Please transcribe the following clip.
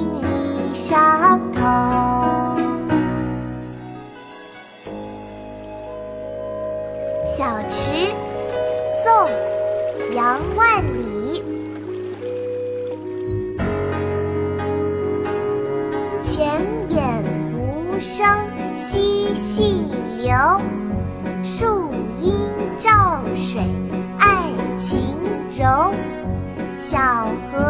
蜻蜓立上头。小池，宋·杨万里。泉眼无声惜细流，树阴照水爱晴柔。小荷